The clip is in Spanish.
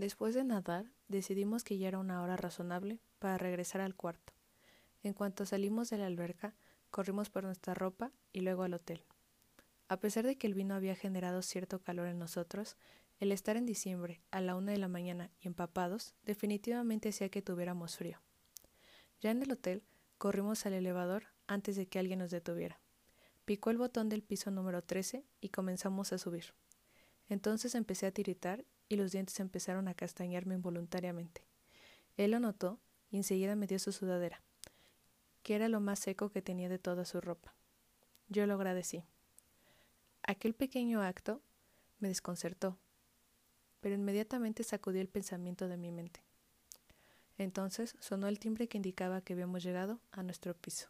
Después de nadar, decidimos que ya era una hora razonable para regresar al cuarto. En cuanto salimos de la alberca, corrimos por nuestra ropa y luego al hotel. A pesar de que el vino había generado cierto calor en nosotros, el estar en diciembre a la una de la mañana y empapados definitivamente hacía que tuviéramos frío. Ya en el hotel, corrimos al elevador antes de que alguien nos detuviera. Picó el botón del piso número 13 y comenzamos a subir. Entonces empecé a tiritar y los dientes empezaron a castañarme involuntariamente. Él lo notó y enseguida me dio su sudadera, que era lo más seco que tenía de toda su ropa. Yo lo agradecí. Aquel pequeño acto me desconcertó, pero inmediatamente sacudí el pensamiento de mi mente. Entonces sonó el timbre que indicaba que habíamos llegado a nuestro piso.